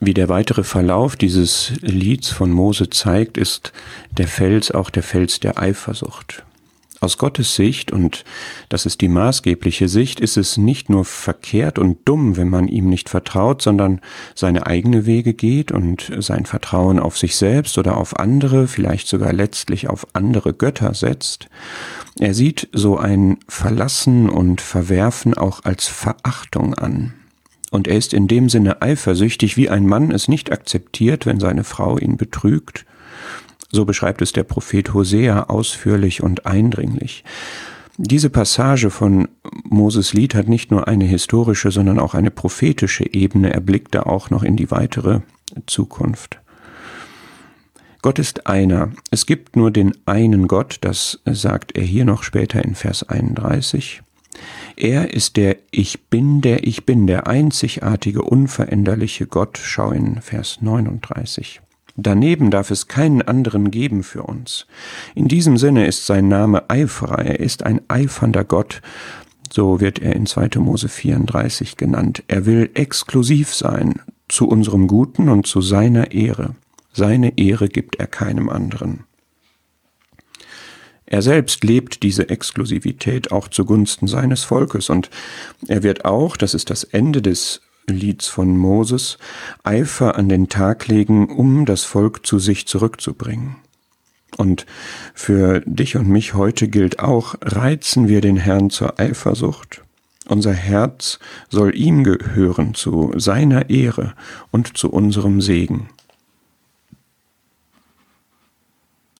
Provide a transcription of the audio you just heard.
Wie der weitere Verlauf dieses Lieds von Mose zeigt, ist der Fels auch der Fels der Eifersucht. Aus Gottes Sicht, und das ist die maßgebliche Sicht, ist es nicht nur verkehrt und dumm, wenn man ihm nicht vertraut, sondern seine eigene Wege geht und sein Vertrauen auf sich selbst oder auf andere, vielleicht sogar letztlich auf andere Götter setzt. Er sieht so ein Verlassen und Verwerfen auch als Verachtung an. Und er ist in dem Sinne eifersüchtig, wie ein Mann es nicht akzeptiert, wenn seine Frau ihn betrügt so beschreibt es der Prophet Hosea ausführlich und eindringlich. Diese Passage von Moses Lied hat nicht nur eine historische, sondern auch eine prophetische Ebene. Er blickte auch noch in die weitere Zukunft. Gott ist einer. Es gibt nur den einen Gott, das sagt er hier noch später in Vers 31. Er ist der Ich bin, der Ich bin, der einzigartige, unveränderliche Gott. Schau in Vers 39. Daneben darf es keinen anderen geben für uns. In diesem Sinne ist sein Name Eiferer, er ist ein eifernder Gott, so wird er in 2. Mose 34 genannt. Er will exklusiv sein, zu unserem Guten und zu seiner Ehre. Seine Ehre gibt er keinem anderen. Er selbst lebt diese Exklusivität auch zugunsten seines Volkes und er wird auch, das ist das Ende des Lieds von Moses, Eifer an den Tag legen, um das Volk zu sich zurückzubringen. Und für dich und mich heute gilt auch, reizen wir den Herrn zur Eifersucht. Unser Herz soll ihm gehören zu seiner Ehre und zu unserem Segen.